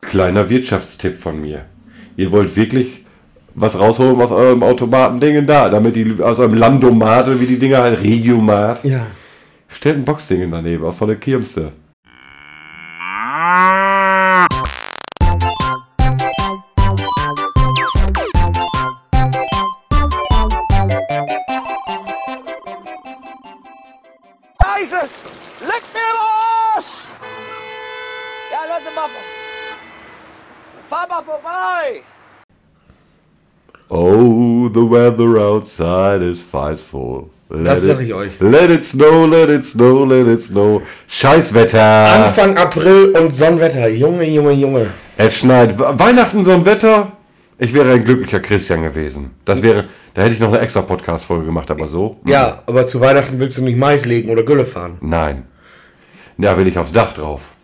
Kleiner Wirtschaftstipp von mir. Ihr wollt wirklich was rausholen aus eurem Automatendingen da, damit die aus eurem Landomat, wie die Dinger halt, Regiomat. Ja. Stellt ein Boxding daneben, aus von der Kirmste. The weather outside is frightful. Let Das it- sag ich euch. Let it snow, let it snow, let it snow. Scheißwetter. Anfang April und Sonnenwetter. Junge, Junge, Junge. Es schneit. We- Weihnachten so ein Wetter. Ich wäre ein glücklicher Christian gewesen. Das wäre, da hätte ich noch eine extra Podcast-Folge gemacht, aber so? Ja, aber zu Weihnachten willst du nicht Mais legen oder Gülle fahren. Nein. Da will ich aufs Dach drauf.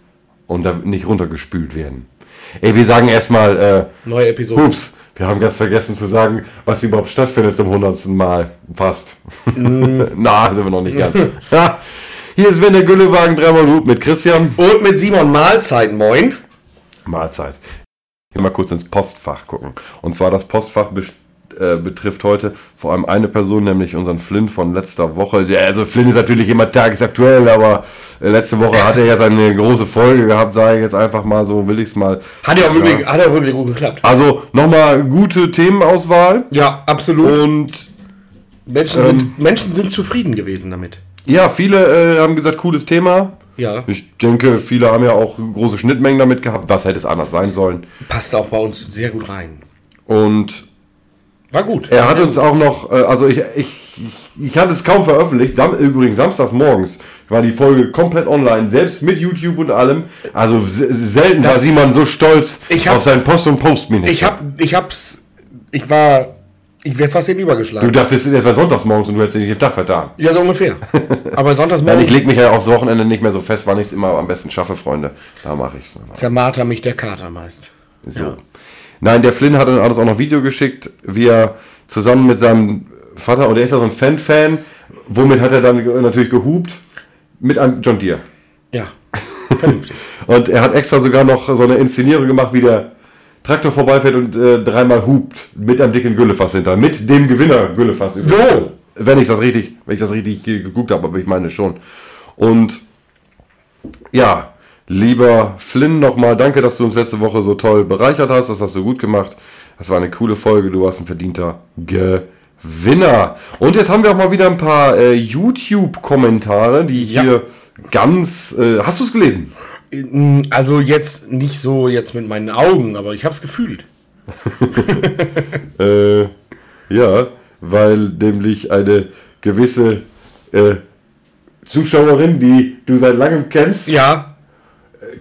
Und da nicht runtergespült werden. Ey, wir sagen erstmal, äh, Neue Episode. Hups, wir haben ganz vergessen zu sagen, was überhaupt stattfindet zum hundertsten Mal. Fast. Mm. Na, sind wir noch nicht ganz. Hier ist Sven der Güllewagen, dreimal Hut mit Christian. Und mit Simon Mahlzeit, moin. Mahlzeit. Hier mal kurz ins Postfach gucken. Und zwar das Postfach be äh, betrifft heute vor allem eine Person, nämlich unseren Flynn von letzter Woche. Also Flynn ist natürlich immer tagesaktuell, aber äh, letzte Woche hat er ja seine große Folge gehabt, sage ich jetzt einfach mal so, will ich es mal. Hat ja auch wirklich, hat ja wirklich gut geklappt. Also nochmal gute Themenauswahl Ja, absolut. und Menschen, ähm, sind, Menschen sind zufrieden gewesen damit. ja, viele äh, haben gesagt, cooles Thema. Ja. Ich denke, viele haben ja auch große Schnittmengen damit gehabt. Was hätte es anders sein sollen? Passt auch bei uns sehr gut rein. Und War gut. Er hat uns auch noch, äh, also ich, ich, ich, hatte es kaum veröffentlicht, Sam, übrigens samstags morgens war die Folge komplett online, selbst mit YouTube und allem. Also se- selten war Das- Simon so stolz Ich hab- auf seinen Post- und Postminister. Ich hab, ich hab's, ich war, ich wäre fast Du hinübergeschlagen. dachtest, es war sonntags morgens und du hättest dich den Tag vertan. Ja, so ungefähr. Aber sonntags Nein, morgen ich leg mich ja aufs Wochenende nicht mehr so fest, wann ich es immer am besten schaffe, Freunde. Da mache ich es. zermarter mich der Kater meist. So. Nein, der Flynn hat uns alles auch noch Video geschickt, wie er zusammen mit seinem Vater, und er ist ja so ein Fan-Fan, womit hat er dann natürlich gehupt? Mit einem John Deere. Ja, vernünftig. Und er hat extra sogar noch so eine Inszenierung gemacht, wie der Traktor vorbeifährt und äh, dreimal hupt mit einem dicken Güllefass hinter. Mit dem Gewinner Güllefass. übrigens. So. Wenn ich das richtig, wenn ich das richtig ge- geguckt habe, aber ich meine schon. Und ja, lieber Flynn, nochmal danke, dass du uns letzte Woche so toll bereichert hast. Das hast du gut gemacht. Das war eine coole Folge. Du warst ein verdienter Gewinner. Und jetzt haben wir auch mal wieder ein paar äh, YouTube-Kommentare, die Ja. hier ganz. Äh, hast du es gelesen? Also jetzt nicht so jetzt mit meinen Augen, aber ich hab's gefühlt. Äh, ja, weil nämlich eine gewisse äh, Zuschauerin, die du seit langem kennst, Ja,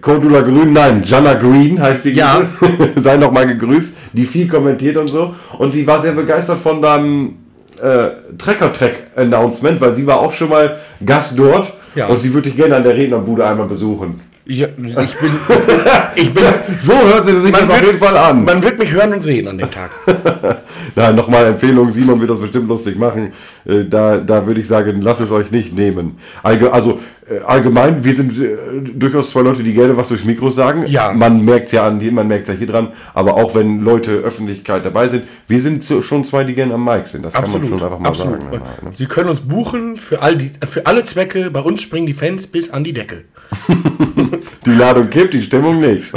Cordula Grün, nein, Jana Green heißt die, Ja. sei noch mal gegrüßt, die viel kommentiert und so. Und die war sehr begeistert von deinem äh, Trecker-Track-Announcement, weil sie war auch schon mal Gast dort Ja. und sie würde dich gerne an der Rednerbude einmal besuchen. ich, ich bin, ich bin, So hört sie sich das auf jeden Fall an. man wird mich hören und sehen an dem Tag. Na, nochmal Empfehlung, Simon wird das bestimmt lustig machen. Äh, da, da würde ich sagen, lasst es euch nicht nehmen. Allge also äh, allgemein, wir sind äh, durchaus zwei Leute, die gerne was durchs Mikro sagen. Ja. Man merkt es ja an, man merkt ja hier dran. Aber auch wenn Leute Öffentlichkeit dabei sind, wir sind so, schon zwei, die gerne am Mic sind. Das kann Absolut, man schon einfach mal absolut. sagen. Ja, ne? Sie können uns buchen für, all die, für alle Zwecke. Bei uns springen die Fans bis an die Decke. Die Ladung kippt, die Stimmung nicht.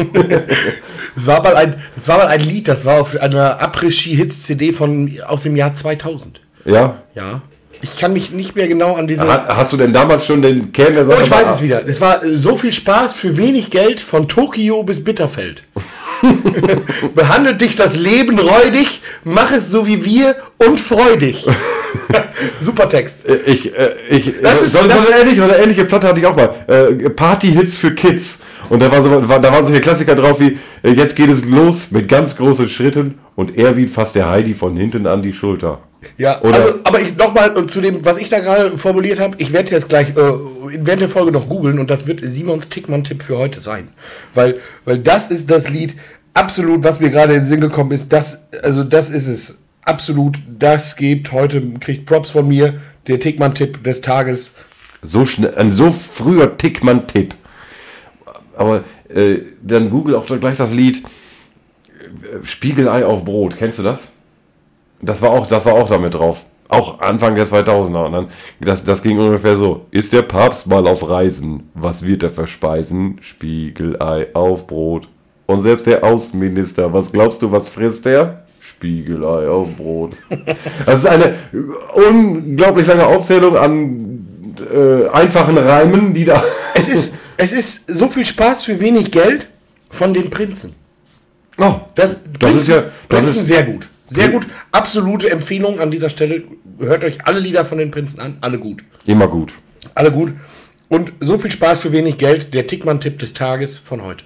Es war mal ein, es war mal ein Lied, das war auf einer Après-Ski-Hits-CD von aus dem Jahr 2000. ja? Ja. Ich kann mich nicht mehr genau an diese. Ha- Hast du denn damals schon den Kern der Oh, Sache ich weiß es wieder. Es war äh, so viel Spaß für wenig Geld von Tokio bis Bitterfeld. Behandelt dich das Leben räudig, mach es so wie wir und freu dich. Super Text. Ich, äh, ich, Das ist- so, so, das- eine ähnliche, so eine ähnliche Platte hatte ich auch mal. Äh, Party-Hits für Kids. Und da, war so, war, da waren solche Klassiker drauf wie, äh, jetzt geht es los mit ganz großen Schritten und er wiegt fast der Heidi von hinten an die Schulter. Ja, Oder- also, aber ich nochmal zu dem, was ich da gerade formuliert habe, ich werde jetzt gleich äh, während der Folge noch googeln und das wird Simons Tickmann-Tipp für heute sein. Weil, weil das ist das Lied, absolut, was mir gerade in den Sinn gekommen ist, das, also das ist es. Absolut, das gibt heute, kriegt Props von mir, der Tickmann-Tipp des Tages. So schnell, ein so früher Tickmann-Tipp. aber äh, dann Google auch gleich das Lied äh, Spiegelei auf Brot. Kennst du das? Das war auch, das war auch damit drauf. Auch Anfang der 2000er. Und dann, das, das ging ungefähr so. Ist der Papst mal auf Reisen? Was wird er verspeisen? Spiegelei auf Brot. Und selbst der Außenminister, was glaubst du, was frisst er? Spiegelei auf Brot. Das ist eine unglaublich lange Aufzählung an äh, einfachen Reimen, die da. Es ist, es ist so viel Spaß für wenig Geld von den Prinzen. Oh, Das, Das ist ja- das Prinzen ist- sehr gut. Sehr gut. Absolute Empfehlung an dieser Stelle. Hört euch alle Lieder von den Prinzen an. Alle gut. immer gut. Alle gut. Und so viel Spaß für wenig Geld. Der Tickmann-Tipp des Tages von heute.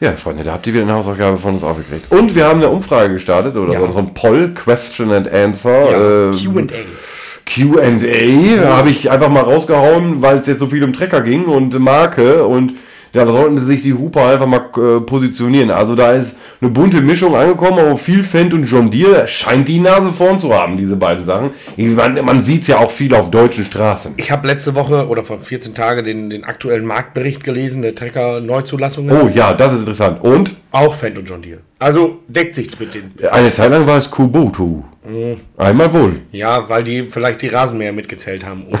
Ja, Freunde, da habt ihr wieder eine Hausaufgabe von uns aufgekriegt. Und wir haben eine Umfrage gestartet, oder Ja. so- ein Poll, Question and Answer. Ja, ähm, Q&A. QA habe ich einfach mal rausgehauen, weil es jetzt so viel um Trecker ging und Marke und ja, da sollten sich die Huper einfach mal äh, positionieren. Also da ist eine bunte Mischung angekommen, aber viel Fendt und John Deere scheint die Nase vorn zu haben, diese beiden Sachen. Man man sieht es ja auch viel auf deutschen Straßen. Ich habe letzte Woche oder vor 14 Tagen den, den aktuellen Marktbericht gelesen, der Trecker-Neuzulassungen. Oh ja, das ist interessant. Und Auch Fendt und John Deere. Also deckt sich mit den. eine Zeit lang war es Kubota. Einmal wohl. Ja, weil die vielleicht die Rasenmäher mitgezählt haben.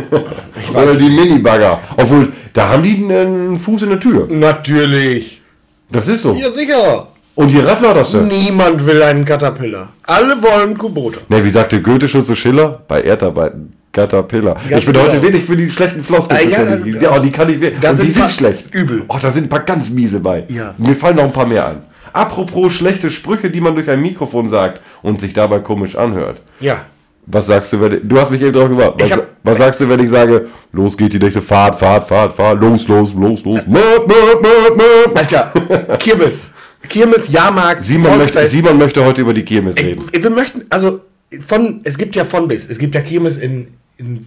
Oder die Minibagger. Obwohl, da haben die einen Fuß in der Tür. Natürlich. Das ist so. Ja, sicher. Und die Radler, das denn? Niemand will einen Caterpillar. Alle wollen Kubota. Ne, wie sagte Goethe schon zu Schiller? Bei Erdarbeiten. Caterpillar. Ganz ich bin genau. heute wirklich für die schlechten Floskeln Ah, ja, das- Ja, die kann ich da Und die sind sind schlecht. übel. Oh, da sind ein paar ganz miese bei. Ja. Mir fallen noch ein paar mehr ein. Apropos schlechte Sprüche, die man durch ein Mikrofon sagt und sich dabei komisch anhört. Ja. Was sagst du, wenn du hast mich eben drauf gemacht. Was, Ich was sagst du, wenn ich sage, los geht die nächste Fahrt, Fahrt, Fahrt, Fahrt, los, los, los, los. Möp, möp, möp, möp. Alter, Kirmes. Kirmes, Jahrmarkt, Simon möchte. Simon möchte heute über die Kirmes reden. Ich- Wir möchten, also von, es gibt ja von bis. Es gibt ja Kirmes in, in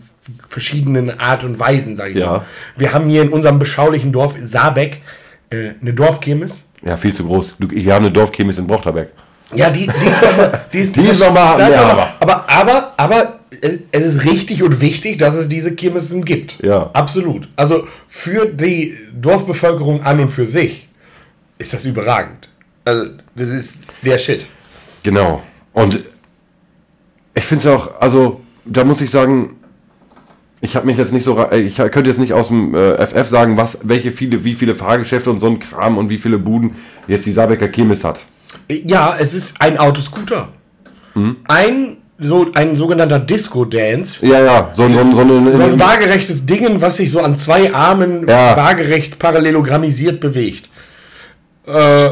verschiedenen Art und Weisen, sage ich Ja. mal. Wir haben hier in unserem beschaulichen Dorf Saarbeck äh, eine Dorfkirmes. Ja, viel zu groß. Wir haben eine Dorfkirmes in Brochterberg. Ja, die, die ist nochmal. Die ist, Die ist noch mal das ist mehr, noch mal- aber, aber, aber es, ist richtig und wichtig, dass es diese Kirmessen gibt. Ja. Absolut. Also für die Dorfbevölkerung an und für sich ist das überragend. Also, das ist der Shit. Genau. Und ich finde es auch, also da muss ich sagen, ich habe mich jetzt nicht so, ra- ich könnte jetzt nicht aus dem äh, FF sagen, was, welche viele, wie viele Fahrgeschäfte und so ein Kram und wie viele Buden jetzt die Saarbecker Kirmes hat. Ja, es ist ein Autoscooter. Hm? Ein, so, ein sogenannter Disco-Dance. Ja, ja, so, ein- so, so, eine, So ein waagerechtes Ding, was sich so an zwei Armen Ja. waagerecht parallelogrammisiert bewegt. Äh,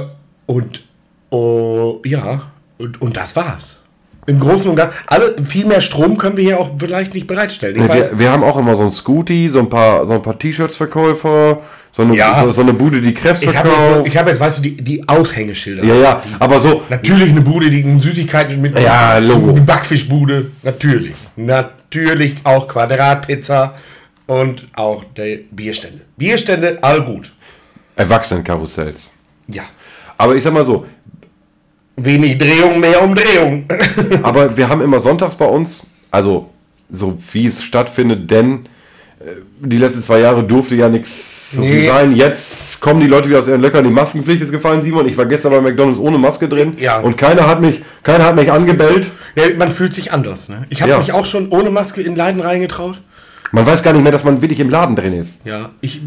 und oh, ja, und, und das war's. Im Großen und Ganzen. Alle, viel mehr Strom können wir hier auch vielleicht nicht bereitstellen. Weiß, wir, wir haben auch immer so ein Scooty, so ein paar, so ein paar T-Shirts-Verkäufer, so eine, Ja. so, so eine Bude, die Krebs ich habe jetzt, so, verkauft. ich hab jetzt, weißt du, die, die Aushängeschilder. ja, ja, aber so, Natürlich eine Bude, die Süßigkeiten mit Ja, Logo. Eine Backfischbude, natürlich. Natürlich auch Quadratpizza und auch die Bierstände. Bierstände, all gut. Erwachsenenkarussells. Ja. Aber ich sag mal so, Wenig Drehung, mehr Umdrehung. Aber wir haben immer sonntags bei uns, also so wie es stattfindet, denn die letzten zwei Jahre durfte ja nichts so viel Nee. sein. Jetzt kommen die Leute wieder aus ihren Löckern. Die Maskenpflicht ist gefallen, Simon. Ich war gestern bei McDonalds ohne Maske drin Ja. und keiner hat mich, keiner hat mich angebellt. Ja, man fühlt sich anders. Ne? Ich habe Ja. mich auch schon ohne Maske in Leiden reingetraut. Man weiß gar nicht mehr, dass man wirklich im Laden drin ist. Ja, ich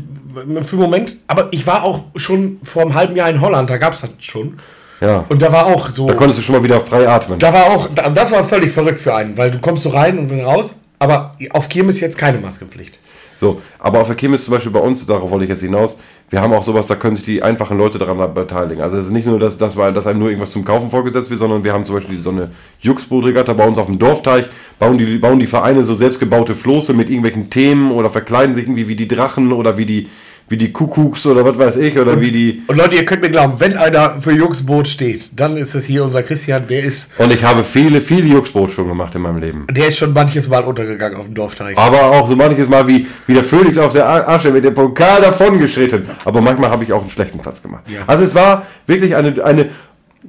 für den Moment, aber ich war auch schon vor einem halben Jahr in Holland, da gab es das schon. Ja. Und da war auch so. da konntest du schon mal wieder frei atmen. Da war auch, da- das war völlig verrückt für einen, weil du kommst so rein und wieder raus, aber auf Kirmes jetzt keine Maskenpflicht. So, aber auf der Kirmes zum Beispiel bei uns, darauf wollte ich jetzt hinaus, wir haben auch sowas, da können sich die einfachen Leute daran beteiligen. Also es ist nicht nur, dass, dass, dass einem nur irgendwas zum Kaufen vorgesetzt wird, sondern wir haben zum Beispiel so eine Juxboot-Regatta bei uns auf dem Dorfteich, bauen die, bauen die Vereine so selbstgebaute Floße mit irgendwelchen Themen oder verkleiden sich irgendwie wie die Drachen oder wie die, wie die Kuckucks oder was weiß ich oder wie die... Und Leute, ihr könnt mir glauben, wenn einer für Juxboot steht, dann ist es hier unser Christian, der ist, Und ich habe viele, viele Juxboot schon gemacht in meinem Leben. der ist schon manches Mal untergegangen auf dem Dorfteich. Aber auch so manches Mal wie, wie der Phönix auf der Asche mit dem Pokal davon geschritten. Aber manchmal habe ich auch einen schlechten Platz gemacht. Ja. Also es war wirklich eine, eine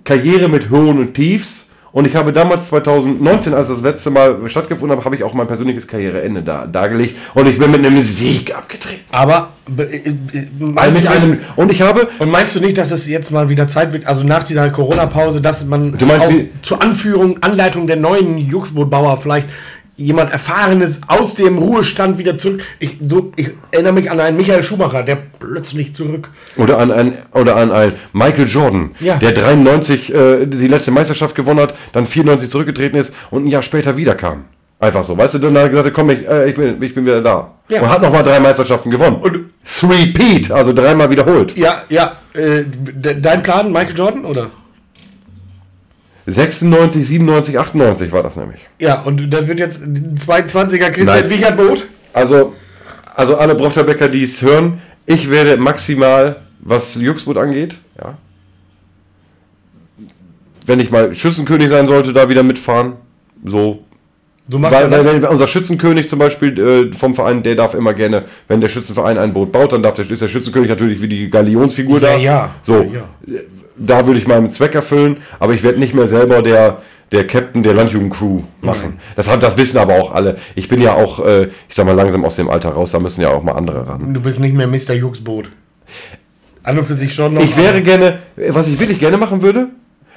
Karriere mit Höhen und Tiefs. Und ich habe damals 2019, als das letzte Mal stattgefunden hat, habe ich auch mein persönliches Karriereende da, dargelegt. Und ich bin mit einem Sieg abgetreten. Aber äh, äh, meinst, mit du, einem, und ich habe, und meinst du nicht, dass es jetzt mal wieder Zeit wird, also nach dieser Corona-Pause, dass man Du meinst zur Anführung, Anleitung der neuen Juxbootbauer vielleicht jemand Erfahrenes aus dem Ruhestand wieder zurück. Ich, so, ich erinnere mich an einen Michael Schumacher, der plötzlich zurück. oder an ein, oder an ein Michael Jordan, Ja. der 93 äh, die letzte Meisterschaft gewonnen hat, dann 94 zurückgetreten ist und ein Jahr später wiederkam. Einfach so, weißt du, dann hat er gesagt, komm, ich, äh, ich, bin, ich bin wieder da. Ja. Und hat nochmal drei Meisterschaften gewonnen. Und- Repeat, also dreimal wiederholt. Ja, ja. Äh, de- dein Plan, Michael Jordan, oder? 96, 97, 98 war das nämlich. Ja, und das wird jetzt ein 22er Christian Nein. Wiechert Boot. Also, also alle Brochterbecker, die es hören, ich werde maximal, was Juxboot angeht, ja, wenn ich mal Schützenkönig sein sollte, da wieder mitfahren. So. So macht Weil, weil das. wenn unser Schützenkönig zum Beispiel äh, vom Verein, der darf immer gerne, wenn der Schützenverein ein Boot baut, dann darf der, ist der Schützenkönig natürlich wie die Galionsfigur Ja, da. ja. So, Ja, da würde ich meinen Zweck erfüllen, aber ich werde nicht mehr selber der, der Captain der Landjugendcrew machen. Das, hat, das wissen aber auch alle. Ich bin ja auch, äh, ich sag mal, langsam aus dem Alter raus, da müssen ja auch mal andere ran. Du bist nicht mehr Mr. Juxboot. An und für sich schon noch. Ich wäre gerne, was ich wirklich gerne machen würde,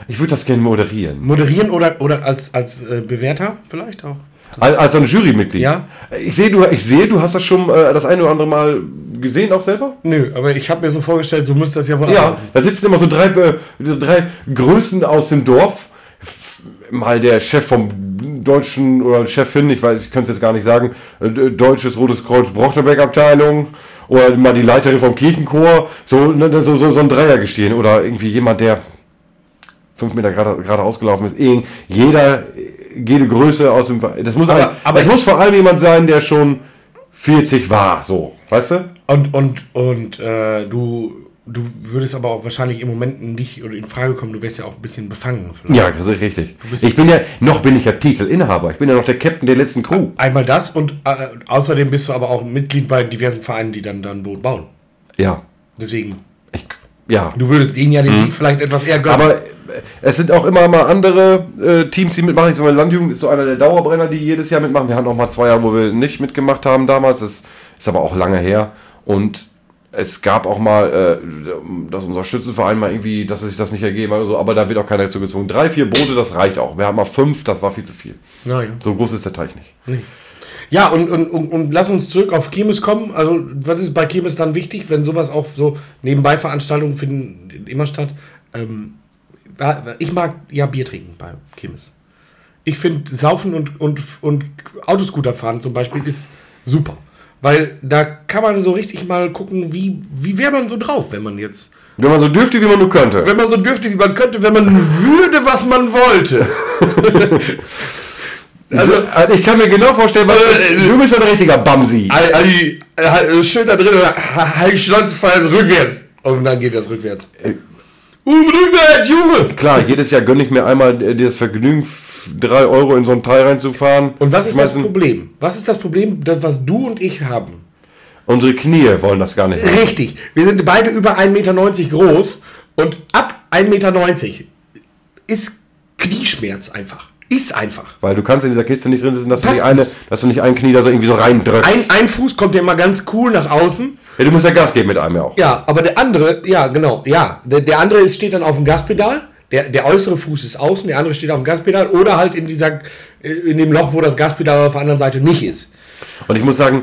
ich würde das gerne moderieren. Moderieren oder, oder als, als äh, Bewerter vielleicht auch? Als, ein Jurymitglied. Ja. Ich sehe, du, ich sehe, du hast das schon äh, das eine oder andere Mal gesehen, auch selber? Nö, aber ich habe mir so vorgestellt, so müsste das ja wohl Ja, ablaufen. da sitzen immer so drei, äh, drei Größen aus dem Dorf. Mal der Chef vom deutschen oder Chefin, ich weiß, ich könnte es jetzt gar nicht sagen, äh, Deutsches Rotes Kreuz Brochterberg-Abteilung oder mal die Leiterin vom Kirchenchor, so, ne, so, so, so ein Dreiergestehen oder irgendwie jemand, der fünf Meter gerade gerade ausgelaufen ist. Jeder, jede Größe aus dem Verein. Das muss, Aber- aber ich- muss vor allem jemand sein, der schon 40 war, so, weißt du? Und, und, und äh, du, du würdest aber auch wahrscheinlich im Moment nicht oder in Frage kommen, du wärst ja auch ein bisschen befangen. vielleicht. Ja, das ist richtig. Ich bin ja, noch bin ich ja Titelinhaber. Ich bin ja noch der Captain der letzten Crew. Einmal das und äh, außerdem bist du aber auch Mitglied bei diversen Vereinen, die dann, dann Boot bauen. Ja. Deswegen, Ich, ja. du würdest denen ja den Sieg vielleicht etwas eher gönnen. Aber es sind auch immer mal andere äh, Teams, die mitmachen. Ich sag mal, Landjugend ist so einer der Dauerbrenner, die jedes Jahr mitmachen. Wir hatten auch mal zwei Jahre, wo wir nicht mitgemacht haben damals. Das ist aber auch lange her. Und es gab auch mal, äh, dass unser Schützenverein mal irgendwie, dass es sich das nicht ergeben hat oder so. Aber da wird auch keiner dazu gezwungen. Drei, vier Boote, das reicht auch. Wir haben mal fünf, das war viel zu viel. naja. So groß ist der Teich nicht. Ja, und, und, und, und lass uns zurück auf Kirmes kommen. Also, was ist bei Kirmes dann wichtig, wenn sowas auch so nebenbei Veranstaltungen finden immer statt? Ähm, ich mag ja Bier trinken bei Kirmes. Ich finde, Saufen und, und, und Autoscooter fahren zum Beispiel ist super. Weil da kann man so richtig mal gucken, wie, wie wäre man so drauf, wenn man jetzt. Wenn man so dürfte, wie man nur könnte. Wenn man so dürfte, wie man könnte, wenn man würde, was man wollte. Also, ich kann mir genau vorstellen, was, du bist ja ein richtiger Bamsi. Die, äh, schön da drin, halt Schnauze rückwärts. Und dann geht das rückwärts. Um, rückwärts, Junge! Klar, jedes Jahr gönne ich mir einmal äh, das Vergnügen, f- drei Euro in so ein Teil reinzufahren. Und was ist das Problem? Was ist das Problem, das, was du und ich haben? Unsere Knie wollen das gar nicht. Richtig. Wir sind beide über 1,90 Meter groß und ab 1,90 Meter ist Knieschmerz einfach. Ist einfach. Weil du kannst in dieser Kiste nicht drin sitzen, dass du, Passt nicht eine, dass du nicht ein Knie da so irgendwie so reindrückst. Ein, ein Fuß kommt ja immer ganz cool nach außen. ja, du musst ja Gas geben mit einem ja auch. Ja, aber der andere, ja, genau, ja. Der, der andere ist, steht dann auf dem Gaspedal. Der, der äußere Fuß ist außen, der andere steht auf dem Gaspedal oder halt in dieser, äh, in dem Loch, wo das Gaspedal auf der anderen Seite nicht ist. Und ich muss sagen,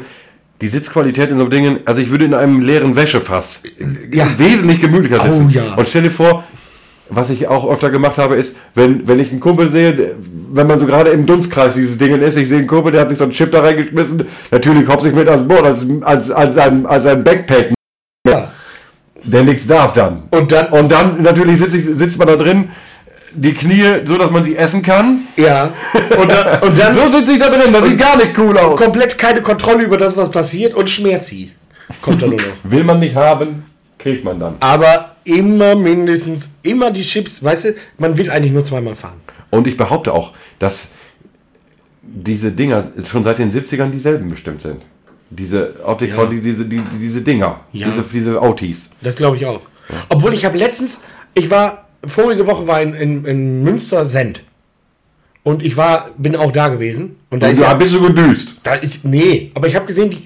die Sitzqualität in so Dingen, also ich würde in einem leeren Wäschefass Ja. wesentlich gemütlicher sitzen. Oh ja. Und stell dir vor, was ich auch öfter gemacht habe, ist, wenn, wenn ich einen Kumpel sehe, wenn man so gerade im Dunstkreis dieses Ding ist, ich sehe einen Kumpel, der hat sich so einen Chip da reingeschmissen, natürlich hopse ich mit ans Board, als, als, als, ein, als ein Backpack, Ja. der nichts darf dann. Und dann, Und dann natürlich sitzt, sitzt man da drin, die Knie so, dass man sie essen kann. ja. Und dann, und dann So sitze ich da drin, das sieht gar nicht cool aus. komplett keine Kontrolle über das, was passiert und Schmerzi. Kommt da nur noch. Will man nicht haben, kriegt man dann. Aber immer mindestens, immer die Chips, weißt du, man will eigentlich nur zweimal fahren. Und ich behaupte auch, dass diese Dinger schon seit den 70ern dieselben bestimmt sind. Diese Optik Ja. von die, diese, die, diese Dinger, Ja. diese, diese Autis. Das glaube ich auch. Obwohl ich habe letztens, ich war, vorige Woche war in, in, in Münster Send. Und ich war, bin auch da gewesen. Und da Da ist ja, bist du gedüst. da ist, nee, aber ich habe gesehen, die,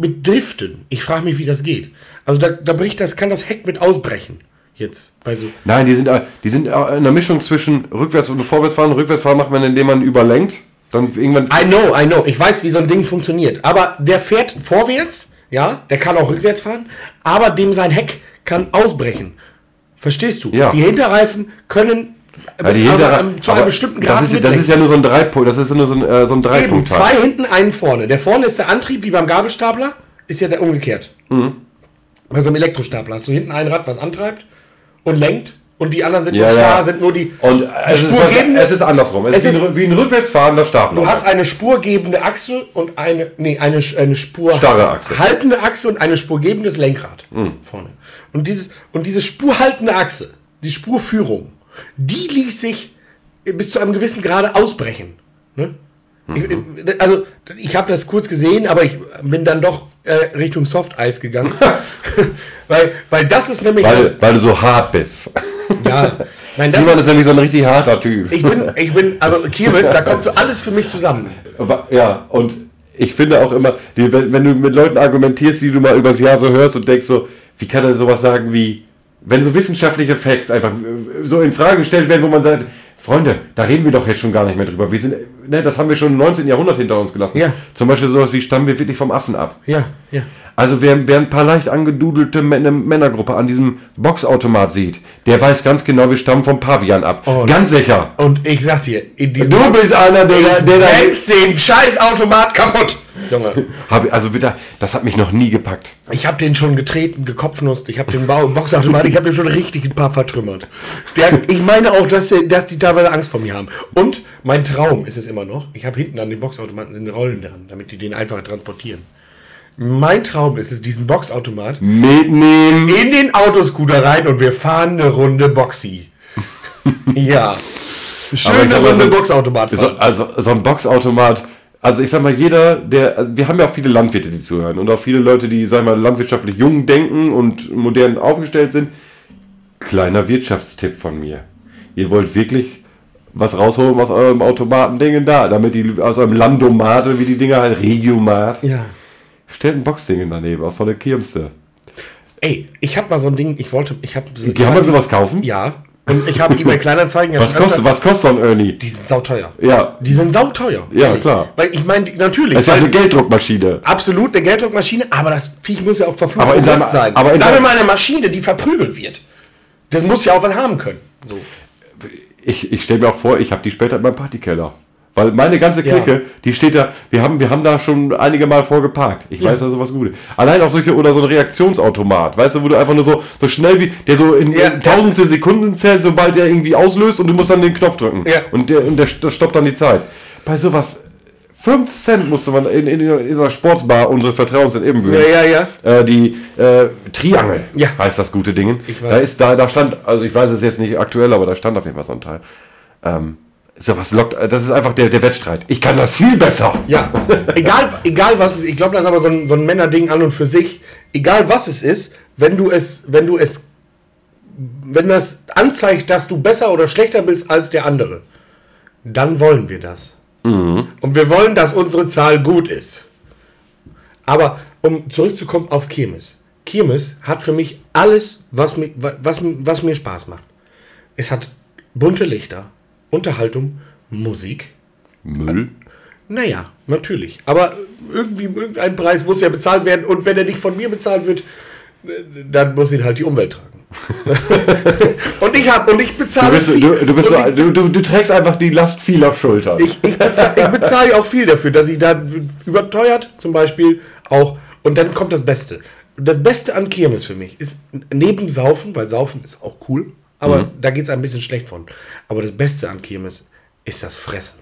mit Driften. Ich frage mich, wie das geht. Also da, da bricht das, kann das Heck mit ausbrechen. Jetzt. Bei so. Nein, die sind, äh, die sind äh, in einer Mischung zwischen rückwärts und vorwärtsfahren. Rückwärtsfahren macht man, indem man überlenkt. Dann irgendwann. I know, I know. Ich weiß, wie so ein Ding funktioniert. Aber der fährt vorwärts, ja, der kann auch rückwärts fahren, aber dem sein Heck kann ausbrechen. Verstehst du? Ja. Die Hinterreifen können Ja, die bis Hinterra- aber, ähm, zu einem bestimmten Grad das ist, das ist ja nur so ein Dreipunkt, das ist ja nur so ein, äh, so ein Eben, Dreipunkt. zwei hinten, einen vorne. Der vorne ist der Antrieb, wie beim Gabelstapler, ist ja der umgekehrt. Mhm. Bei so einem Elektrostapler hast du hinten ein Rad, was antreibt und lenkt und die anderen sind Ja, nur ja. starr, sind nur die Und es ist, was, spurgebende- es ist andersrum. Es, Es ist, wie, ist- ein, wie ein rückwärtsfahrender Stapler. Du hast eine spurgebende Achse und eine, nee, eine, eine Spur Starre Achse. haltende Achse und eine spurgebendes Lenkrad Mhm. vorne. Und dieses und diese spurhaltende Achse, die Spurführung, die ließ sich bis zu einem gewissen Grade ausbrechen. Ne? Mhm. Ich, also ich habe das kurz gesehen, aber ich bin dann doch äh, Richtung Softeis gegangen, weil weil das ist nämlich weil, weil du so hart bist. das, ja, nein, das Simon ist nämlich so ein richtig harter Typ. ich bin ich bin also Kirmes, da kommt so alles für mich zusammen. Ja, und ich finde auch immer, wenn, wenn du mit Leuten argumentierst, die du mal übers Jahr so hörst und denkst so, wie kann er sowas sagen wie, wenn so wissenschaftliche Facts einfach äh, so in Frage gestellt werden, wo man sagt, Freunde, da reden wir doch jetzt schon gar nicht mehr drüber. Wir sind, ne, das haben wir schon im 19. Jahrhundert hinter uns gelassen. Ja. Zum Beispiel sowas wie, stammen wir wirklich vom Affen ab? Ja, ja. Also wer, wer ein paar leicht angedudelte Männer, Männergruppe an diesem Boxautomat sieht, der weiß ganz genau, wir stammen vom Pavian ab. Oh, ganz sicher. Und ich sag dir, in diesem Du bist einer, der, der, der den Scheißautomat kaputt. Junge, also bitte, das hat mich noch nie gepackt. ich habe den schon getreten, gekopfnusst. Ich habe den Bau Boxautomat, ich habe den schon richtig ein paar vertrümmert. Der, ich meine auch, dass, dass die teilweise Angst vor mir haben. Und mein Traum ist es immer noch. Ich habe hinten an den Boxautomaten sind Rollen dran, damit die den einfach transportieren. Mein Traum ist es, diesen Boxautomat Mitnehmen. in den Autoscooter rein und wir fahren eine Runde Boxy. ja. Schöne Runde so- Boxautomat So, also so ein Boxautomat. Also ich sag mal, jeder, der, also wir haben ja auch viele Landwirte, die zuhören und auch viele Leute, die, sag ich mal, landwirtschaftlich jung denken und modern aufgestellt sind. Kleiner Wirtschaftstipp von mir. Ihr wollt wirklich was rausholen aus eurem Automatendingen da, damit die aus eurem Landomat, oder wie die Dinger halt, Regiomat, Ja. Stellt ein Boxding daneben, auch von der Kirmste. Ey, ich hab mal so ein Ding, ich wollte, ich hab so, Kann man sowas kaufen? Ja. Und ich habe eBay Kleinanzeigen Was kostet, was kostet so ein Ernie? Die sind sauteuer. Ja, Die sind sauteuer. Ja, ehrlich. klar. Weil ich meine, natürlich. das ist ja eine Gelddruckmaschine. absolut eine Gelddruckmaschine, aber das Viech muss ja auch verflucht Aber in seinem- sein. aber in Sagen wir mal eine Maschine, die verprügelt wird. Das muss ja auch was haben können. So. Ich, ich stelle mir auch vor, ich habe die später in meinem Partykeller. Weil meine ganze Ja. Clique, die steht da, wir haben, wir haben da schon einige Mal vorgeparkt. Ich weiß da sowas Gutes. Allein auch solche, oder so ein Reaktionsautomat, weißt du, wo du einfach nur so, so schnell wie, der so in, Ja, in tausendstel Sekunden zählt, sobald der irgendwie auslöst und du musst dann den Knopf drücken. Ja. Und der, und der das stoppt dann die Zeit. Bei sowas, 5 Cent musste man in, in, in einer Sportsbar, unsere Vertrauens in Ebenbüren, Ja, ja, ja. äh, die äh, Triangel Ja. heißt das gute Ding. Ich weiß. Da ist da, da stand, also ich weiß es jetzt nicht aktuell, aber da stand auf jeden Fall so ein Teil. Ähm, sowas lockt, das ist einfach der, der Wettstreit. Ich kann das viel besser. Ja, egal, egal was es ist, ich glaube, das ist aber so ein, so ein Männerding an und für sich. Egal was es ist, wenn du es, wenn du es, wenn das anzeigt, dass du besser oder schlechter bist als der andere, dann wollen wir das. Und wir wollen, dass unsere Zahl gut ist. Aber um zurückzukommen auf Kirmes. Kirmes hat für mich alles, was mir, was, was mir Spaß macht. Es hat bunte Lichter, Unterhaltung, Musik, Müll. naja, natürlich. Aber irgendwie, irgendein Preis muss ja bezahlt werden und wenn er nicht von mir bezahlt wird, dann muss ihn halt die Umwelt tragen. und ich habe und ich Du bezahle bist, viel. du, du, bist so, ich, du, du, du trägst einfach die Last vieler Schultern. ich, ich bezahle ich bezahle auch viel dafür, dass ich da überteuert zum Beispiel auch. Und dann kommt das Beste. Das Beste an Kirmes für mich ist neben Saufen, weil Saufen ist auch cool, aber da geht es ein bisschen schlecht von. Aber das Beste an Kirmes ist das Fressen.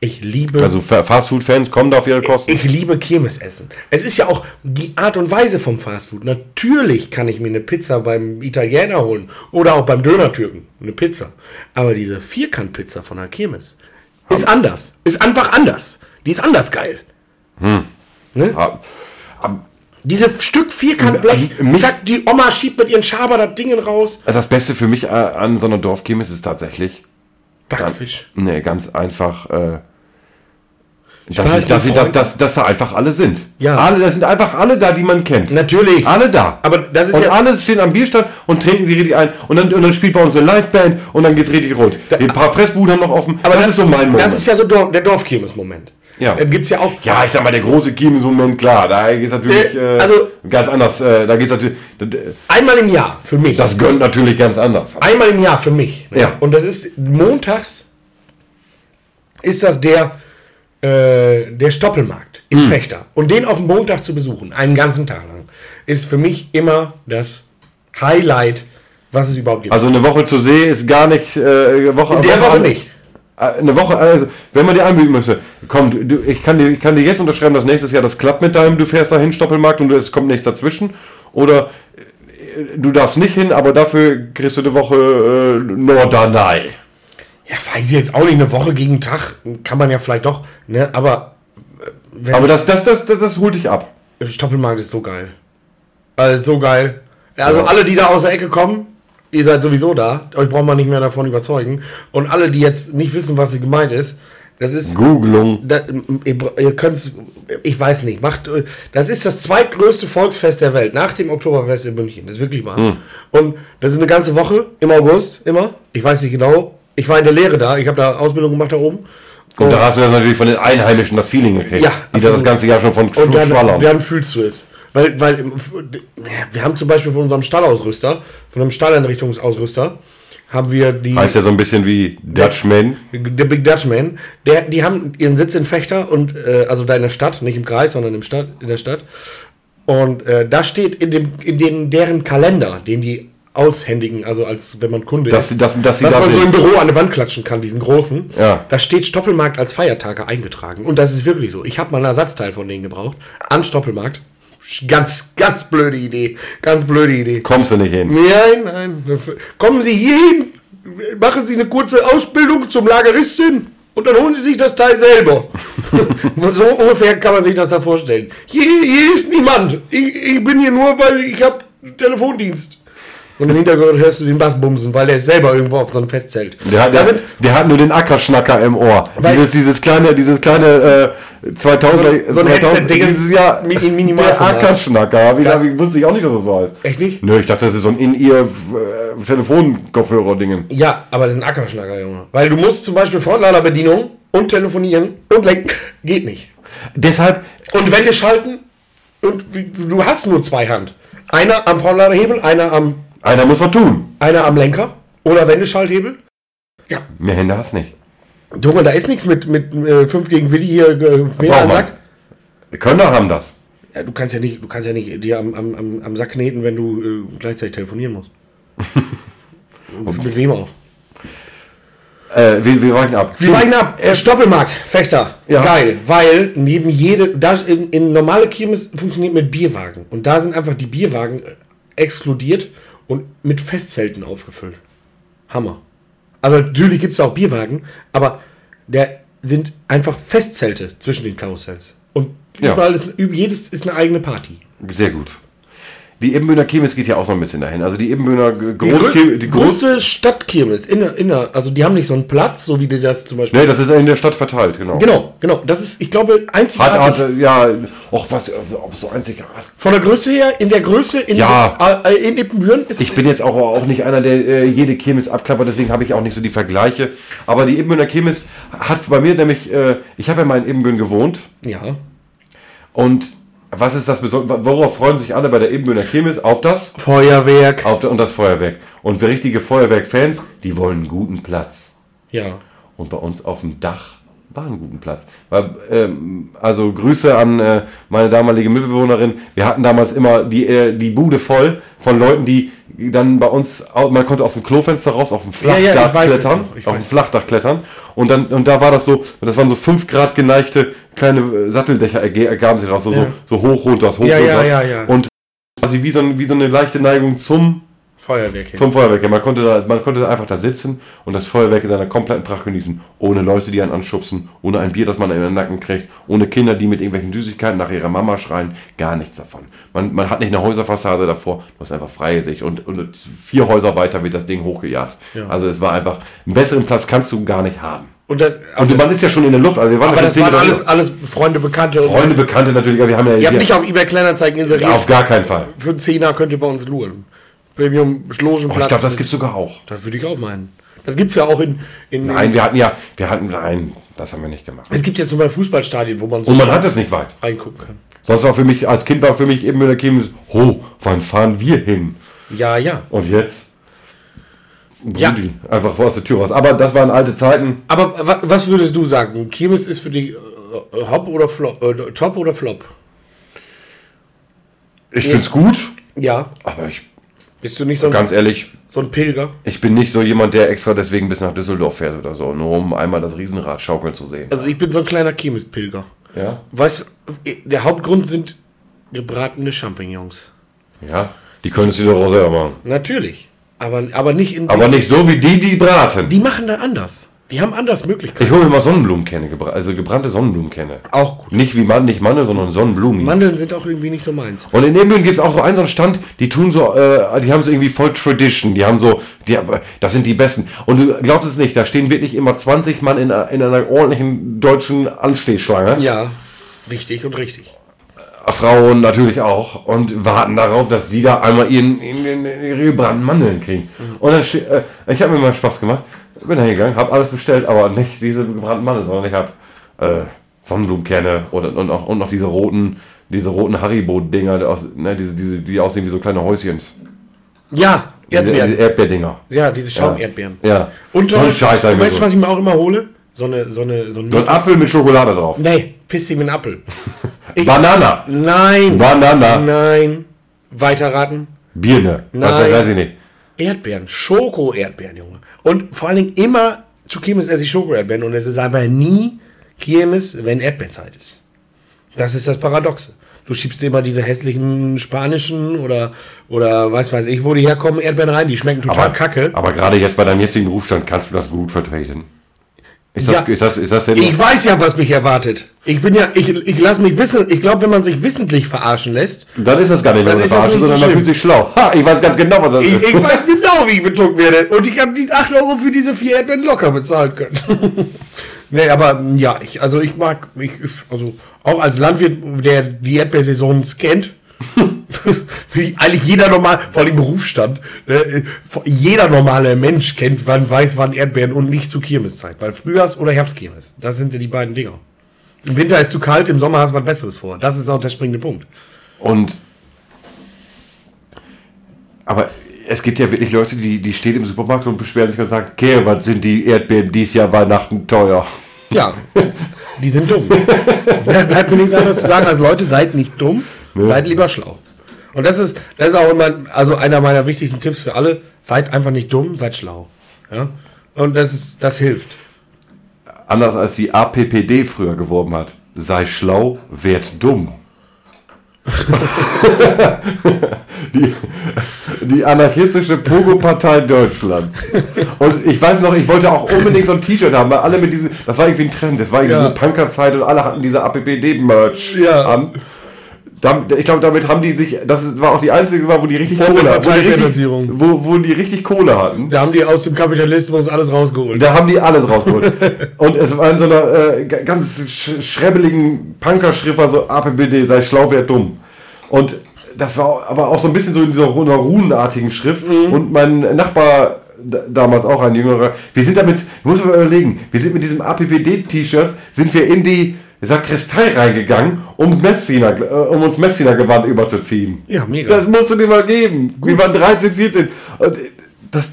Ich liebe also Fa- Fastfood-Fans kommen da auf ihre Kosten. Ich liebe Kirmesessen. Es ist ja auch die Art und Weise vom Fastfood. Natürlich kann ich mir eine Pizza beim Italiener holen oder auch beim Dönertürken eine Pizza. Aber diese Vierkantpizza von der Kirmes ist anders. Ist einfach anders. Die ist anders geil. Ah, Diese Stück Vierkantblech, mich- zack, die Oma schiebt mit ihren Schaber das Ding raus. Das Beste für mich äh, an so einer Dorfkirmes ist tatsächlich Backfisch. Nee, ganz einfach, äh, dass, ich, dass, ich, dass, dass, dass da einfach alle sind. Ja. Alle, das sind einfach alle da, die man kennt. Natürlich. Alle da. Aber das ist und ja- alle stehen am Bierstand und trinken sie richtig ein. Und dann, und dann spielt bei uns eine Liveband und dann geht's richtig rund. Ein paar Fressbuden haben noch offen. Aber das, ist so mein Moment. Das ist ja so Dor der Dorfkirmes-Moment. Ja. Dann gibt es ja auch. ja, ich sag mal, der große Kirmes-Moment, klar, da geht's natürlich Äh, äh, also- ganz anders. Äh, da geht's natürlich, Einmal im Jahr für mich. das gönnt natürlich ganz anders. Einmal im Jahr für mich. ne? Ja. Und das ist montags ist das der, äh, der Stoppelmarkt Hm. im Fechter. Und den auf dem Montag zu besuchen, einen ganzen Tag lang, ist für mich immer das Highlight, was es überhaupt gibt. Also eine Woche zur See ist gar nicht, äh, Woche In der Woche an- nicht. Äh, Eine Woche, also wenn man dir anbieten müsste, komm, du, ich, kann dir, ich kann dir jetzt unterschreiben, dass nächstes Jahr das klappt mit deinem, du fährst dahin, Stoppelmarkt und es kommt nichts dazwischen. Oder äh, du darfst nicht hin, aber dafür kriegst du eine Woche äh, Norderney. Ja, weiß ich jetzt auch nicht, eine Woche gegen Tag kann man ja vielleicht doch, ne? Aber äh, wenn Aber das, das, das, das, das holt dich ab. Stoppelmarkt ist so geil. Also so geil. Also Ja. alle, die da aus der Ecke kommen, ihr seid sowieso da. Euch braucht man nicht mehr davon überzeugen. Und alle, die jetzt nicht wissen, was sie gemeint ist, das ist. Googlung. Da, ihr, ihr könnt's, ich weiß nicht, macht, das ist das zweitgrößte Volksfest der Welt, nach dem Oktoberfest in München. Das ist wirklich wahr. Hm. Und das ist eine ganze Woche im August, immer. Ich weiß nicht genau. Ich war in der Lehre da, ich habe da Ausbildung gemacht da oben. Und da hast du dann natürlich von den Einheimischen das Feeling gekriegt. Ja, die da das ganze Jahr schon von Und dann, schwallern. dann fühlst du es. Weil, weil im- wir haben zum Beispiel von unserem Stallausrüster, von einem Stalleinrichtungsausrüster, haben wir die, heißt ja so ein bisschen wie Dutchman. der Big Dutchman, der, die haben ihren Sitz in Fechter und äh, also da in der Stadt, nicht im Kreis, sondern im Stadt, in der Stadt. Und äh, da steht in dem, in den, deren Kalender, den die aushändigen, also als wenn man Kunde Dass sie- dass- dass sie was da man so im Büro an die Wand klatschen kann, diesen großen. Ja. Da steht Stoppelmarkt als Feiertage eingetragen. Und das ist wirklich so. Ich habe mal ein Ersatzteil von denen gebraucht. An Stoppelmarkt. Ganz, ganz blöde Idee. Ganz blöde Idee. Kommst du nicht hin. Nein, nein. Kommen Sie hier hin, machen Sie eine kurze Ausbildung zum Lageristin und dann holen Sie sich das Teil selber. so ungefähr kann man sich das da vorstellen. Hier, hier ist niemand. Ich, ich bin hier nur, weil ich habe Telefondienst. Und im Hintergrund hörst du den Bass bumsen, weil der ist selber irgendwo auf so einem Festzelt. Der, hat- der, sind, der hat nur den Ackerschnacker im Ohr. Dieses, dieses kleine, dieses kleine äh, 2000, So- so ein 2000 Headset-Ding dieses Jahr. in der. Ackerschnacker. Wie, Ja. wusste ich auch nicht, dass das so heißt. echt nicht? Nö, ich dachte, das ist so ein in ihr äh, Telefonkopfhörer-Dingen. Ja, aber das ist ein Ackerschnacker, Junge. Weil du musst zum Beispiel Frontladerbedienung und telefonieren und lenken. Geht nicht. Deshalb, Und Wände schalten und du hast nur zwei Hand. Einer am Frontladehebel, einer am, einer muss was tun. einer am Lenker oder Wendeschalthebel. Ja, Mehr Hände hast nicht. Junge, da ist nichts mit, mit äh, 5 gegen Willi hier äh, mehr Braucht am man. Sack. Könner haben das. Ja, du kannst ja nicht, du kannst ja nicht dir am, am, am, am Sack kneten, wenn du äh, gleichzeitig telefonieren musst. Mit wem auch? Äh, wir, wir weichen ab. Wir weichen ab. Äh, Stoppelmarkt, Fechter. Ja. Geil. Weil neben jede, da in, in normale Kirmes funktioniert mit Bierwagen. Und da sind einfach die Bierwagen äh, exkludiert und mit Festzelten aufgefüllt. Hammer. Also natürlich gibt es auch Bierwagen, aber der sind einfach Festzelte zwischen den Karussells. Und Ja. überall ist, üb- jedes ist eine eigene Party. Sehr gut. Die Ebenbühner Kirmes geht ja auch so ein bisschen dahin. Also die Ebenbühner G- Die, Die Groß große Stadtkirmes, inner, inner, also die haben nicht so einen Platz, so wie die das zum Beispiel. nee, das ist in der Stadt verteilt, genau. Genau, genau. Das ist, ich glaube, Hat, einzigartig. hat, ja, auch was, so einzigartig. Von der Größe her, in der Größe, in, Ja. äh, in Ippenbüren ist. Ich bin jetzt auch, auch nicht einer, der äh, jede Kirmes abklappert, deswegen habe ich auch nicht so die Vergleiche. Aber die Ebenbühner Kirmes hat bei mir nämlich, äh, ich habe ja mal in Ebenbüren gewohnt ja. und was ist das Besondere? Worauf freuen sich alle bei der Ebenbühner Kirmes? Auf das? Feuerwerk. Auf und das Feuerwerk. Und für richtige Feuerwerk-Fans, die wollen einen guten Platz. Ja. Und bei uns auf dem Dach war ein guten Platz. Weil, ähm, also Grüße an äh, meine damalige Mitbewohnerin. Wir hatten damals immer die, äh, die Bude voll von Leuten, die dann bei uns, man konnte aus dem Klofenster raus auf dem Ja, Flachdach ja, es klettern. auf dem. Flachdach klettern. Und dann, und da war das so, das waren so 5 Grad geneigte kleine äh, Satteldächer ergaben sich raus. So, Ja. so, so hoch runter, hoch Ja, ja, runter. ja, ja. Und quasi wie so, wie so eine leichte Neigung zum Feuerwerk hin. Vom Feuerwerk her. Man konnte, da, man konnte da einfach da sitzen und das Feuerwerk in seiner kompletten Pracht genießen. Ohne Leute, die einen anschubsen, ohne ein Bier, das man in den Nacken kriegt, ohne Kinder, die mit irgendwelchen Süßigkeiten nach ihrer Mama schreien. Gar nichts davon. Man, man hat nicht eine Häuserfassade davor, du hast einfach freie Sicht und, und vier Häuser weiter wird das Ding hochgejagt. Ja. Also es war einfach, einen besseren Platz kannst du gar nicht haben. Und das, Und man ist ja schon in der Luft. Also wir waren aber das waren alles, alles Freunde, Bekannte. und- Freunde, Bekannte natürlich, aber wir haben ja Ihr habt nicht auf eBay Kleinanzeigen inseriert. auf gar keinen Fall. Für einen Zehner könnt ihr bei uns luren. Premium Oh, Logenplatz. ich glaube, das gibt's sogar auch. Das würde ich auch meinen. Das gibt es ja auch in. in Nein, wir hatten ja, wir hatten, nein, das haben wir nicht gemacht. es gibt ja zum Beispiel Fußballstadien, wo man so Und man hat es nicht weit. reingucken kann. Sonst war für mich, als Kind war für mich eben Müller Chemis, ho, wann fahren wir hin? Ja, ja. Und jetzt? Ja. Brudi, einfach aus der Tür raus. Aber das waren alte Zeiten. Aber wa- was würdest du sagen? Kirmes ist für dich äh, Hop oder Flop? Äh, Top oder Flop? Ich find's gut, Ja. aber ich, Bist du nicht so ein, ganz ehrlich, so ein Pilger? ich bin nicht so jemand, der extra deswegen bis nach Düsseldorf fährt oder so, nur um einmal das Riesenrad schaukeln zu sehen. Also ich bin so ein kleiner Kirmes-Pilger. Ja? Weißt du, der Hauptgrund sind gebratene Champignons. Ja? Die können es wieder auch selber machen. Natürlich. Aber, aber nicht in. Aber nicht so wie die, die braten. Die machen da anders. Die haben anders Möglichkeiten. Ich hole mir mal Sonnenblumenkerne, gebra also gebrannte Sonnenblumenkerne. Auch gut. Nicht wie man, nicht Mandel, sondern Sonnenblumen. Mandeln sind auch irgendwie nicht so meins. Und in Nebeln gibt es auch so einen, so einen Stand, die tun so, äh, die haben so irgendwie voll Tradition, die haben so, die, das sind die Besten. Und du glaubst es nicht, da stehen wirklich immer 20 Mann in, einer- in einer ordentlichen deutschen Anstehschlange. Ja. Wichtig und richtig. Frauen natürlich auch. Und warten darauf, dass sie da einmal ihren, ihren, ihre gebrannten Mandeln kriegen. Und dann, äh, ich habe mir mal Spaß gemacht, bin da hingegangen, habe alles bestellt, aber nicht diese gebrannten Mandeln, sondern ich habe äh, Sonnenblumenkerne oder, und, auch, und noch diese roten, diese roten Haribo-Dinger, die ne, diese, diese, die aussehen wie so kleine Häuschens. Ja, Diese, diese Erdbeeren. Erdbeerdinger. Ja, diese Schaumerdbeeren. Ja. Und so ein Scheiß. mir weißt du, so. was ich mir auch immer hole? So eine, so eine, so ein So ein Apfel mit Schokolade drauf. Nee, piss ihm in den Apfel. Ich- Banana. Nein. Banana. Nein. Weiterraten. Birne. Was, Nein. das weiß ich nicht. Erdbeeren. Schoko-Erdbeeren, Junge. Und vor allen Dingen immer zu Kirmes esse ich Schoko-Erdbeeren und es ist einfach nie Kirmes, wenn Erdbeerzeit ist. Das ist das Paradoxe. Du schiebst immer diese hässlichen spanischen oder, oder weiß weiß ich, wo die herkommen, Erdbeeren rein, die schmecken total kacke. aber gerade jetzt bei deinem jetzigen Berufsstand kannst du das gut vertreten. Ist das, Ja. ist das, ist das denn Ich weiß ja, was mich erwartet. Ich bin ja, ich, ich lasse mich wissen, ich glaube, wenn man sich wissentlich verarschen lässt, Dann ist das gar nicht mehr Dann eine ist das Verarsche, nicht so sondern man fühlt sich schlau. Ha, ich weiß ganz genau, was das ich, ist. ich weiß genau, wie ich betrunken werde. Und ich habe die 8 Euro für diese vier Erdbeeren locker bezahlen können. nee, aber ja, ich, also ich mag, ich, also auch als Landwirt, der die Erdbeersaison kennt, wie eigentlich jeder normal, vor allem Berufsstand, äh, jeder normale Mensch kennt, wann weiß, wann Erdbeeren und nicht zu Kirmeszeit. Weil Frühjahrs- oder Herbstkirmes, das sind ja die beiden Dinger. Im Winter ist zu kalt, im Sommer hast du was Besseres vor. Das ist auch der springende Punkt. Und aber es gibt ja wirklich Leute, die, die stehen im Supermarkt und beschweren sich und sagen, okay, was sind die Erdbeeren dieses Jahr Weihnachten teuer? Ja, die sind dumm. Da bleibt mir nichts anderes zu sagen als Leute, seid nicht dumm, seid lieber schlau. Und das ist, das ist auch immer, also einer meiner wichtigsten Tipps für alle, seid einfach nicht dumm, seid schlau. Ja? Und das ist, das hilft. Anders als die APPD früher geworben hat. Sei schlau, werd dumm. die, die anarchistische Pogo-Partei Deutschlands. Und ich weiß noch, ich wollte auch unbedingt so ein T-Shirt haben, weil alle mit diesem, das war irgendwie ein Trend, das war irgendwie Ja. so Punkerzeit und alle hatten diese APPD-Merch Ja. an. Ich glaube, damit haben die sich, das war auch die einzige, wo die richtig Kohle hatten. Wo die, richtig, Parteifinanzierung. wo, wo die richtig Kohle hatten. Da haben die aus dem Kapitalismus alles rausgeholt. Da haben die alles rausgeholt. und es war in so einer äh, ganz sch schrebbeligen Punkerschrift, war so APBD, sei schlau, wer dumm. Und das war aber auch so ein bisschen so in dieser runenartigen Schrift. Und mein Nachbar, damals auch ein jüngerer, wir sind damit, muss man überlegen, wir sind mit diesem APBD-T-Shirt, sind wir in die Sakristei reingegangen, um, Messdiener, äh, um uns Messdiener-Gewand überzuziehen. Ja, mega. Das musst du dir mal geben. Wir waren 13, 14. Und äh, das,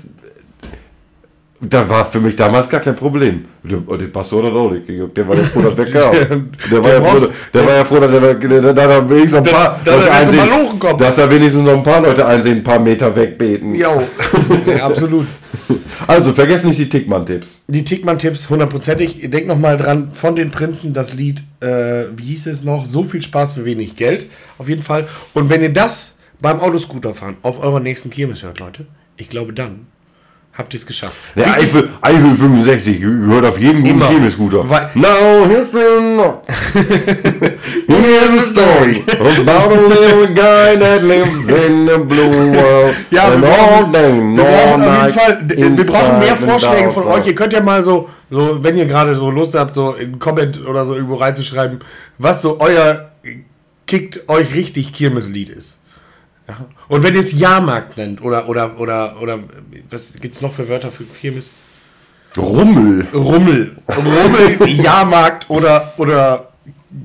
da war für mich damals gar kein Problem. Der, oh, der Pastor hat auch nicht gejuckt. Der war ja froh, dass der kam. Der war, ja froh, der war ja froh, dass er der, der, da wenigstens ein paar da- Leute einsehen, dass da wenigstens noch ein paar Leute einsehen, ein paar Meter wegbeten. Jo, ja, absolut. Also, vergesst nicht die Tickmann-Tipps. Die Tickmann-Tipps hundertprozentig. Denk noch mal dran, von den Prinzen das Lied, äh, wie hieß es noch? So viel Spaß für wenig Geld. Auf jeden Fall. Und wenn ihr das beim Autoscooterfahren auf eurer nächsten Kirmes hört, Leute, ich glaube dann habt ihr es geschafft. Der Wichtig- Eifel, Eifel 65 gehört auf jeden guten. Chemie-Scooter. Now, here's the... here's a story about a little guy that lives in the blue world. Ja, and wir all brauchen, day, wir brauchen auf jeden Fall, wir brauchen mehr Vorschläge von euch. Ihr könnt ja mal so, so wenn ihr gerade so Lust habt, so im Comment oder so irgendwo reinzuschreiben, was so euer kickt euch richtig Kirmeslied ist. Ja. Und wenn ihr es Jahrmarkt nennt oder oder oder oder was gibt's noch für Wörter für Kirmes? Rummel. Rummel, Rummel, Jahrmarkt oder oder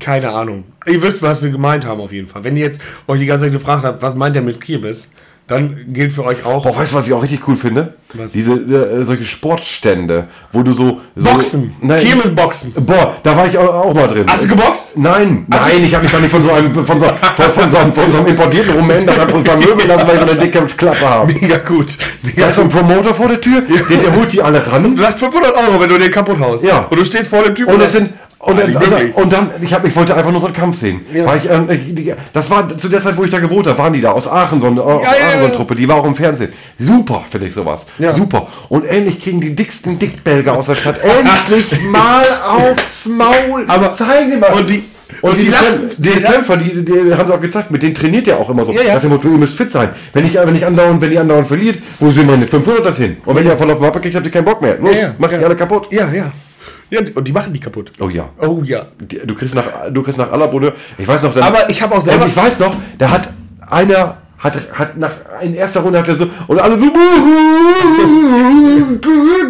keine Ahnung. Ihr wisst, was wir gemeint haben auf jeden Fall. Wenn ihr jetzt euch die ganze Zeit gefragt habt, was meint ihr mit Kirmes, dann gilt für euch auch Boah, weißt du, was ich auch richtig cool finde? Was? Diese, äh, solche Sportstände, wo du so... so Boxen, Nein. Kirmesboxen. Boah, da war ich auch, auch mal drin. Hast du geboxt? Nein, Hast nein, ich habe mich doch nicht von so einem, von so, von, von so einem, von so einem importierten Rumänen da vermöbeln lassen, weil ich so eine dicke Klappe habe. Mega gut. Da Mega ist so ein Promoter vor der Tür, der, der holt die alle ran. Du sagst 500 Euro, wenn du den kaputt haust. Ja. Und du stehst vor dem Typen Und es sind und dann, und dann, und dann ich, hab, ich wollte einfach nur so einen Kampf sehen. Ja. Ich, die, das war zu der Zeit, wo ich da gewohnt habe, waren die da aus Aachen, so eine, ja, Aachen, so eine ja. Truppe, die war auch im Fernsehen. Super, finde ich sowas. Ja. Super. Und endlich kriegen die dicksten Dickbelger aus der Stadt endlich mal aufs Maul. Aber- zeigen die mal. und die- und, und die, die Kämpfer- lassen- die die- Kämpfer, die, die haben sie auch gezeigt, mit denen trainiert der auch immer so. Ja, ja. Nach dem Motto, ihr müsst fit sein. Wenn ich, wenn ich andauernd, wenn die andauernd verliert, wo sind meine 500 das hin? Und wenn ihr voll auf den Mappe kriegt, habt ihr keinen Bock mehr. Los, Ja, ja, macht die ja. alle kaputt. Ja, ja. Ja, und die machen die kaputt. Oh ja. Oh ja. Du kriegst nach, du kriegst nach aller Bude. Ich weiß noch, dann, Aber ich hab auch selber- ich weiß noch, da hat einer hat, hat nach in erster Runde hat er so und alle so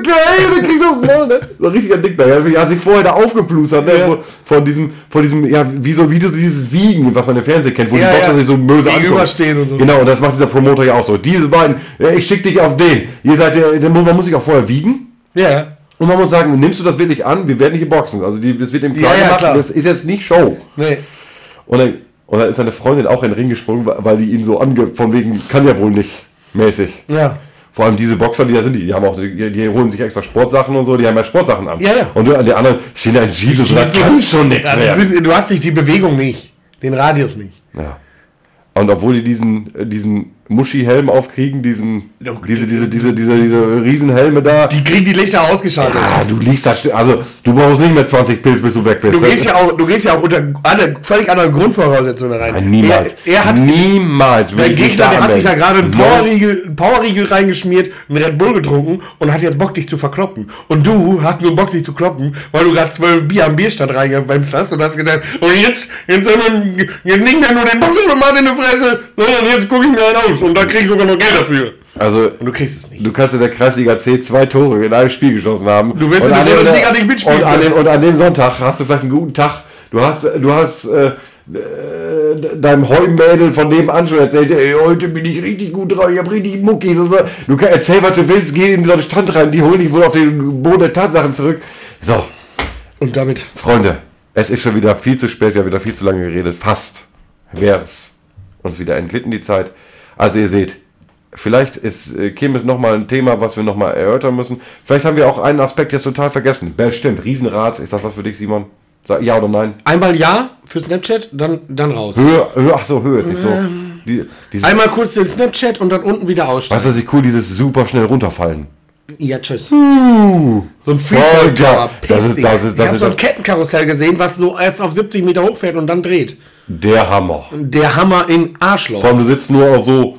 geil, der kriegt aufs Maul, ne? So ein richtiger Dickberg. Er hat sich vorher da aufgeplustert, ne? Ja. Von, diesem, von diesem, ja, wie so, wie dieses Wiegen, was man im Fernsehen kennt, wo Ja, die Boxer ja. sich so böse Gegenüberstehen und so. Genau, und das macht dieser Promoter ja auch so. Diese beiden, ich schick dich auf den. Ihr seid der, der- man muss sich auch vorher wiegen. Ja. Und man muss sagen, nimmst du das wirklich an? Wir werden nicht geboxen. Also die, das wird im Plan Ja, ja, gemacht. Das ist jetzt nicht Show. Nee. Und dann, und dann ist seine Freundin auch in den Ring gesprungen, weil- die ihn so ange... Von wegen, kann ja wohl nicht mäßig. Ja. Vor allem diese Boxer, die da sind, die, die haben auch, die, die holen sich extra Sportsachen und so, die haben ja Sportsachen an. Ja, ja. Und die die anderen stehen da in Jesus und Jeans- kann schon nichts werden. du, hast nicht die Bewegung nicht. Den Radius nicht. Ja. Und obwohl die diesen, diesen Muschi-Helm aufkriegen, diesen, diese, diese, diese, diese, diese Riesenhelme da. Die kriegen die Lichter ausgeschaltet. Ah, du liegst da, also du brauchst nicht mehr 20 Pilz, bis du weg bist. Du gehst ja auch, du gehst ja auch unter alle, völlig anderen Grundvoraussetzungen rein. Nein, niemals. Er, er hat niemals. mich Gegner, der hat sich da gerade einen. Powerriegel, Powerriegel reingeschmiert, einen Red Bull getrunken und hat jetzt Bock, dich zu verkloppen. Und du hast nur Bock, dich zu kloppen, weil du gerade zwölf Bier am Bierstand reingewämst hast und hast gedacht, und jetzt, jetzt, soll man- jetzt nicht mehr nur den Boxautomat in die Fresse, sondern jetzt gucke ich mir einen aus und da krieg ich sogar noch Geld dafür. Also, Und du kriegst es nicht. du kannst in der Kreisliga C zwei Tore in einem Spiel geschossen haben. Du wirst in der an dem- Bundesliga nicht mitspielen Und an, dem, und an dem Sonntag hast du vielleicht einen guten Tag. Du hast, du hast äh, äh, deinem Heumädel von nebenan schon erzählt, ey, heute bin ich richtig gut drauf, ich hab richtig Muckis und so. Du kannst erzähl, was du willst, geh in so einen Stand rein, die holen dich wohl auf den Boden der Tatsachen zurück. So, Und damit, Freunde, es ist schon wieder viel zu spät, wir haben wieder viel zu lange geredet. Fast wäre es uns wieder entglitten die Zeit. Also ihr seht, vielleicht ist äh, Kirmes nochmal ein Thema, was wir nochmal erörtern müssen. Vielleicht haben wir auch einen Aspekt jetzt total vergessen. Bestimmt, Riesenrad, ist das was für dich, Simon? Sag ja oder nein? einmal Ja für Snapchat, dann, dann raus. Höhe, Höhe, ach so, Höhe ist nicht so. Die, dieses, Einmal kurz den Snapchat und dann unten wieder aussteigen. weißt du, was ich cool, dieses super schnell runterfallen. Ja, tschüss. So ein Freefall-Tower. Das ist- das ist- Ich habe so ein Kettenkarussell gesehen, was so erst auf 70 Meter hochfährt und dann dreht. Der Hammer. Der Hammer in Arschloch. Vor allem, du sitzt nur auf so,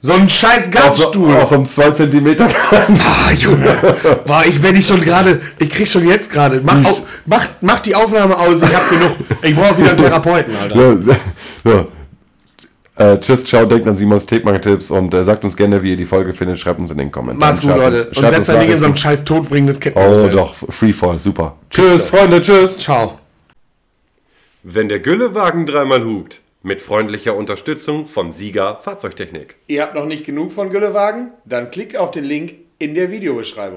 so ein scheiß auf, Gartenstuhl. auf so einem 2 cm Ah, Junge. Boah, ich werde ich schon gerade, ich krieg schon jetzt gerade. Mach, mach, mach die Aufnahme aus, ich hab genug. Ich brauche wieder einen Therapeuten, Alter. Ja, ja. Äh, tschüss, ciao, denkt an Simons Tepmann-Tipps und äh, sagt uns gerne, wie ihr die Folge findet. Schreibt uns in den Kommentaren. Mach's gut, Schreibt Leute. uns- Und setzt dein Ding in so ein Nachrichten. scheiß todbringendes Oh Kettenkarussell. doch, Freefall, super. Tschüss, Freunde, tschüss. Ciao. Wenn der Güllewagen dreimal hupt, mit freundlicher Unterstützung von Sieger Fahrzeugtechnik. Ihr habt noch nicht genug von Güllewagen? Dann klickt auf den Link in der Videobeschreibung.